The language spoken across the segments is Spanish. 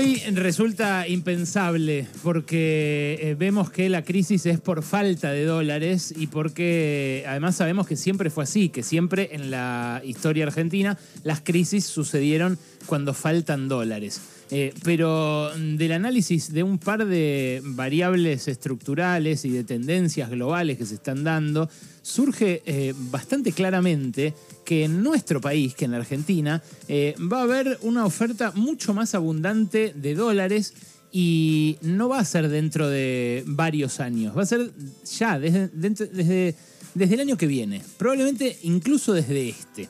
Hoy resulta impensable porque eh, vemos que la crisis es por falta de dólares y porque además sabemos que siempre fue así, que siempre en la historia argentina las crisis sucedieron cuando faltan dólares. Eh, pero del análisis de un par de variables estructurales y de tendencias globales que se están dando, surge eh, bastante claramente que en nuestro país, que en la Argentina, eh, va a haber una oferta mucho más abundante de dólares y no va a ser dentro de varios años, va a ser ya desde, el año que viene, probablemente incluso desde este.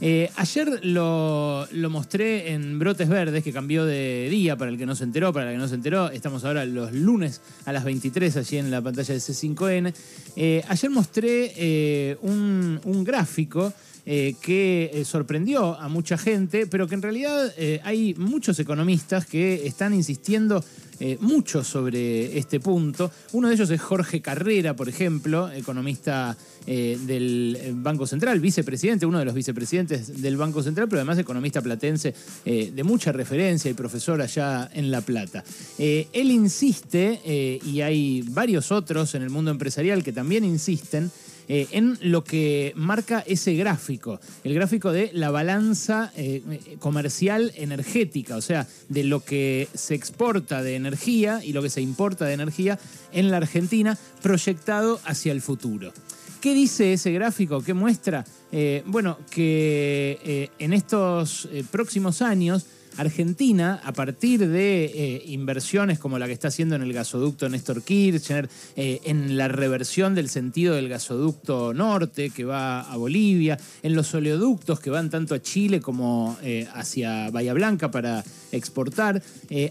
Eh, ayer lo, mostré en Brotes Verdes, que cambió de día para el que no se enteró, para el que no se enteró. Estamos ahora los lunes a las 23 allí en la pantalla de C5N. Eh, ayer mostré eh, un, un, gráfico que sorprendió a mucha gente, pero que en realidad hay muchos economistas que están insistiendo eh, mucho sobre este punto. Uno de ellos es Jorge Carrera, por ejemplo, economista eh, del Banco Central, vicepresidente, uno de los vicepresidentes del Banco Central, pero además economista platense eh, de mucha referencia y profesor allá en La Plata. él insiste, y hay varios otros en el mundo empresarial que también insisten, eh, en lo que marca ese gráfico, el gráfico de la balanza eh, comercial energética, o sea, de lo que se exporta de energía y lo que se importa de energía en la Argentina proyectado hacia el futuro. ¿Qué dice ese gráfico? ¿Qué muestra? Eh, bueno, que en estos próximos años Argentina, a partir de eh, inversiones como la que está haciendo en el gasoducto Néstor Kirchner, eh, en la reversión del sentido del gasoducto norte que va a Bolivia, en los oleoductos que van tanto a Chile como eh, hacia Bahía Blanca para exportar,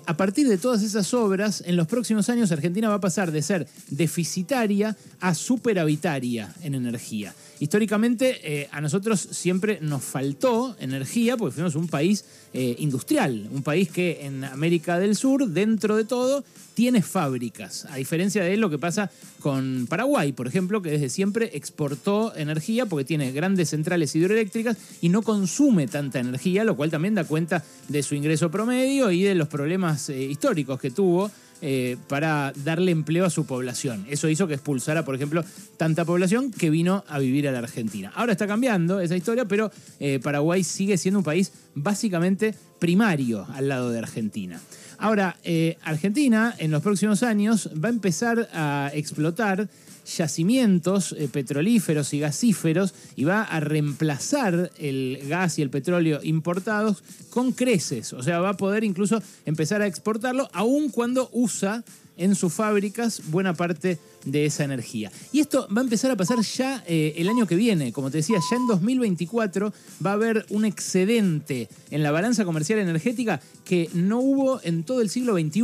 a partir de todas esas obras, en los próximos años Argentina va a pasar de ser deficitaria a superavitaria en energía. Históricamente a nosotros siempre nos faltó energía porque fuimos un país industrial un país que en América del Sur, dentro de todo, tiene fábricas, a diferencia de lo que pasa con Paraguay, por ejemplo, que desde siempre exportó energía porque tiene grandes centrales hidroeléctricas y no consume tanta energía, lo cual también da cuenta de su ingreso promedio y de los problemas eh, históricos que tuvo eh, para darle empleo a su población. Eso hizo que expulsara, por ejemplo, tanta población que vino a vivir a la Argentina. Ahora está cambiando esa historia, pero eh, Paraguay sigue siendo un país básicamente primario al lado de Argentina. Ahora, eh, Argentina en los próximos años va a empezar a explotar yacimientos eh, petrolíferos y gasíferos y va a reemplazar el gas y el petróleo importados con creces. O sea, va a poder incluso empezar a exportarlo aun cuando usa en sus fábricas buena parte de esa energía. Y esto va a empezar a pasar ya eh, el año que viene. Como te decía, ya en 2024 va a haber un excedente en la balanza comercial energética que no hubo en todo el siglo XXI.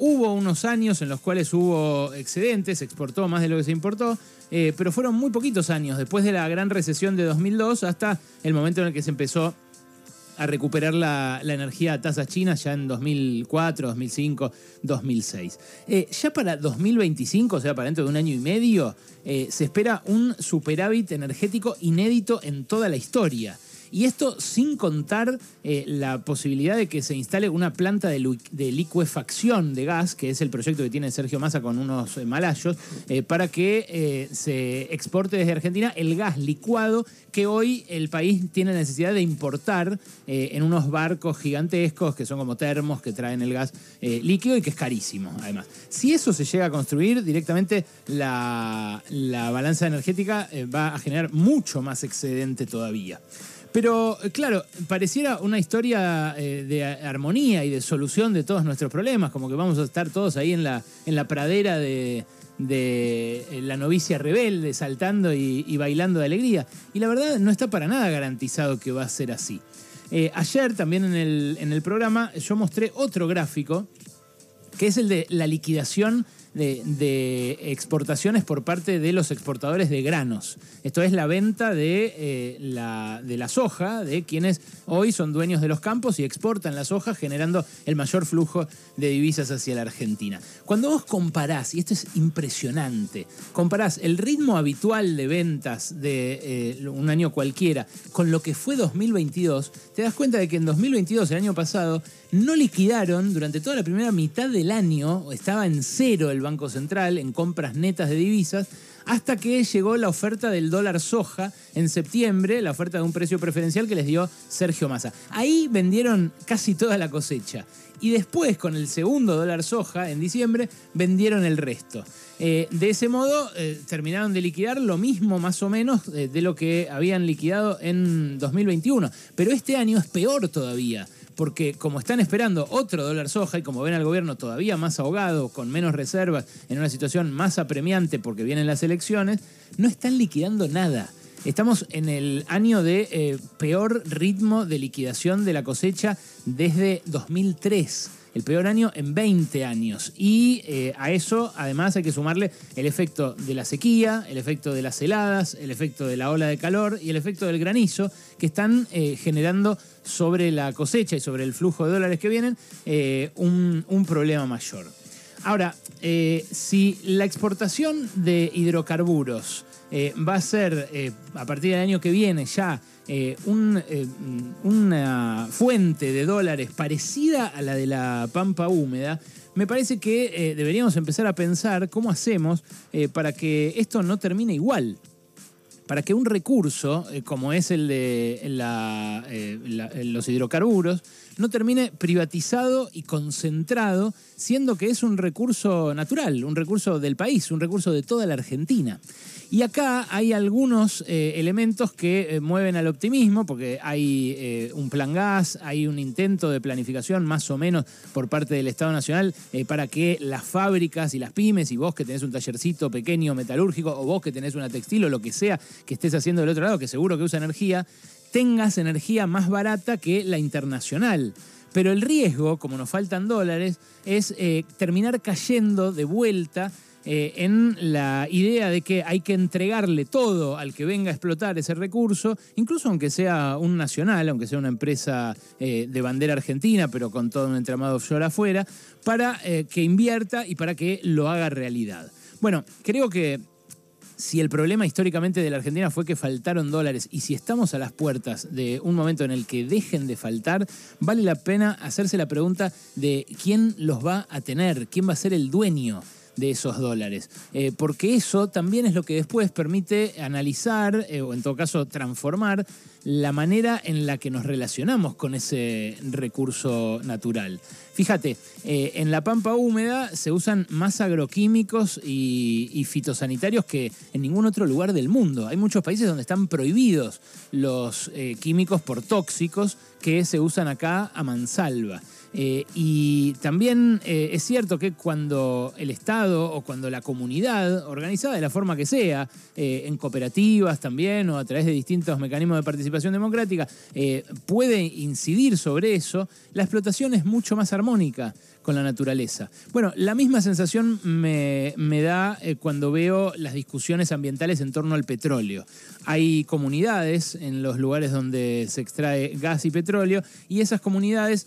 Hubo unos años en los cuales hubo excedentes, se exportó más de lo que se importó, eh, pero fueron muy poquitos años, después de la gran recesión de 2002 hasta el momento en el que se empezó a recuperar la, energía a tasas chinas ya en 2004, 2005, 2006. ya para 2025, o sea, para dentro de un año y medio, eh, se espera un superávit energético inédito en toda la historia. Y esto sin contar eh, la posibilidad de que se instale una planta de, licuefacción de gas, que es el proyecto que tiene Sergio Massa con unos eh, malayos, eh, para que se exporte desde Argentina el gas licuado que hoy el país tiene necesidad de importar en unos barcos gigantescos que son como termos que traen el gas líquido y que es carísimo, además. Si eso se llega a construir, directamente la balanza energética va a generar mucho más excedente todavía. Pero claro, pareciera una historia eh, de armonía y de solución de todos nuestros problemas, como que vamos a estar todos ahí en la, en la pradera de, eh, la novicia rebelde, saltando y, bailando de alegría. Y la verdad no está para nada garantizado que va a ser así. Eh, ayer también en el, en el programa yo mostré otro gráfico, que es el de la liquidación de, exportaciones por parte de los exportadores de granos. Esto es la venta de, eh, la, de soja, de quienes hoy son dueños de los campos y exportan la soja, generando el mayor flujo de divisas hacia la Argentina. Cuando vos comparás, y esto es impresionante, comparás el ritmo habitual de ventas de eh, un año cualquiera con lo que fue 2022, te das cuenta de que en 2022, el año pasado, no liquidaron durante toda la primera mitad del año, estaba en cero el Banco Central en compras netas de divisas, hasta que llegó la oferta del dólar soja en septiembre, la oferta de un precio preferencial que les dio Sergio Massa. Ahí vendieron casi toda la cosecha. Y después, con el segundo dólar soja en diciembre, vendieron el resto. Eh, de ese modo, eh, terminaron de liquidar lo mismo más o menos eh, de lo que habían liquidado en 2021. Pero este año es peor todavía porque como están esperando otro dólar soja y como ven al gobierno todavía más ahogado, con menos reservas, en una situación más apremiante porque vienen las elecciones, no están liquidando nada. Estamos en el año de eh, peor ritmo de liquidación de la cosecha desde 2003 el peor año en 20 años. Y eh, a eso además hay que sumarle el efecto de la sequía, el efecto de las heladas, el efecto de la ola de calor y el efecto del granizo que están eh, generando sobre la cosecha y sobre el flujo de dólares que vienen un, problema mayor. Ahora, si la exportación de hidrocarburos va a ser a partir del año que viene ya eh, eh, una fuente de dólares parecida a la de la pampa húmeda, me parece que eh, deberíamos empezar a pensar cómo hacemos para que esto no termine igual para que un recurso, como es el de los hidrocarburos, no termine privatizado y concentrado, siendo que es un recurso natural, un recurso del país, un recurso de toda la Argentina. Y acá hay algunos eh, elementos que eh, mueven al optimismo, porque hay eh, un plan gas, hay un intento de planificación más o menos por parte del Estado Nacional para que las fábricas y las pymes, y vos que tenés un tallercito pequeño metalúrgico, o vos que tenés una textil o lo que sea que estés haciendo del otro lado, que seguro que usa energía, tengas energía más barata que la internacional. Pero el riesgo, como nos faltan dólares, es terminar cayendo de vuelta eh, en la idea de que hay que entregarle todo al que venga a explotar ese recurso, incluso aunque sea un nacional, aunque sea una empresa eh, de bandera argentina, pero con todo un entramado offshore afuera, para eh, que invierta y para que lo haga realidad. Bueno, creo que si el problema históricamente de la Argentina fue que faltaron dólares y si estamos a las puertas de un momento en el que dejen de faltar, vale la pena hacerse la pregunta de quién los va a tener, quién va a ser el dueño de esos dólares. Eh, porque eso también es lo que después permite analizar, eh, o en todo caso transformar, la manera en la que nos relacionamos con ese recurso natural. Fíjate, eh, en la pampa húmeda se usan más agroquímicos y, fitosanitarios que en ningún otro lugar del mundo. Hay muchos países donde están prohibidos los químicos por tóxicos que se usan acá a mansalva. Eh, y también eh, es cierto que cuando el Estado o cuando la comunidad, organizada de la forma que sea, eh, en cooperativas también o a través de distintos mecanismos de participación democrática, puede incidir sobre eso, la explotación es mucho más armónica con la naturaleza. Bueno, la misma sensación me, me da cuando veo las discusiones ambientales en torno al petróleo. Hay comunidades en los lugares donde se extrae gas y petróleo y esas comunidades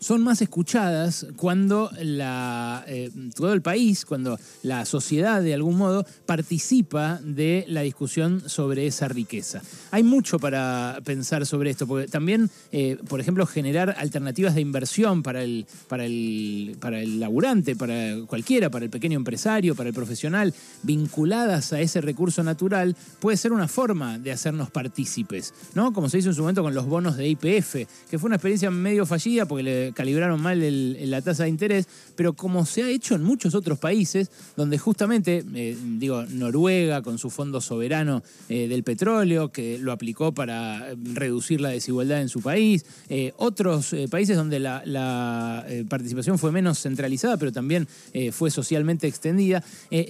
son más escuchadas cuando eh, todo el país, cuando la sociedad de algún modo participa de la discusión sobre esa riqueza. Hay mucho para pensar sobre esto, porque también, eh, por ejemplo, generar alternativas de inversión para el, para, el, para el laburante, para cualquiera, para el pequeño empresario, para el profesional, vinculadas a ese recurso natural, puede ser una forma de hacernos partícipes, ¿no? Como se hizo en su momento con los bonos de IPF, que fue una experiencia medio fallida porque le calibraron mal la tasa de interés, pero como se ha hecho en muchos otros países, donde justamente, eh, digo, Noruega con su fondo soberano eh, del petróleo, que lo aplicó para eh, reducir la desigualdad en su país, otros países donde la, participación fue menos centralizada, pero también fue socialmente extendida,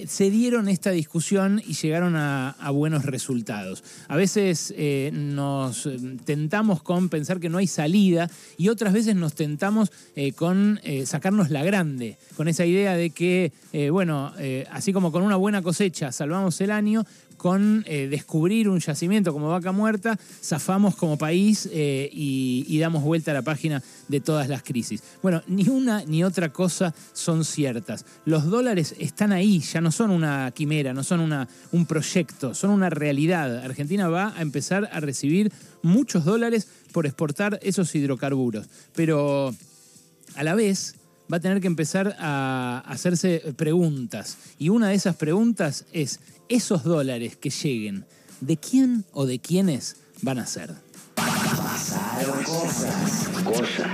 se dieron esta discusión y llegaron a buenos resultados. A veces nos tentamos con pensar que no hay salida y otras veces nos tentamos eh, con eh, sacarnos la grande, con esa idea de que, eh, bueno, así como con una buena cosecha salvamos el año, con eh, descubrir un yacimiento como vaca muerta, zafamos como país eh, y, y damos vuelta a la página de todas las crisis. Bueno, ni una ni otra cosa son ciertas. Los dólares están ahí, ya no son una quimera, no son una, un proyecto, son una realidad. Argentina va a empezar a recibir muchos dólares por exportar esos hidrocarburos, pero a la vez va a tener que empezar a hacerse preguntas. Y una de esas preguntas es, esos dólares que lleguen, ¿de quién o de quiénes van a ser? Pasaron cosas. Cosas.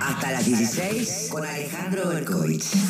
Hasta las 16 con Alejandro Berkovich.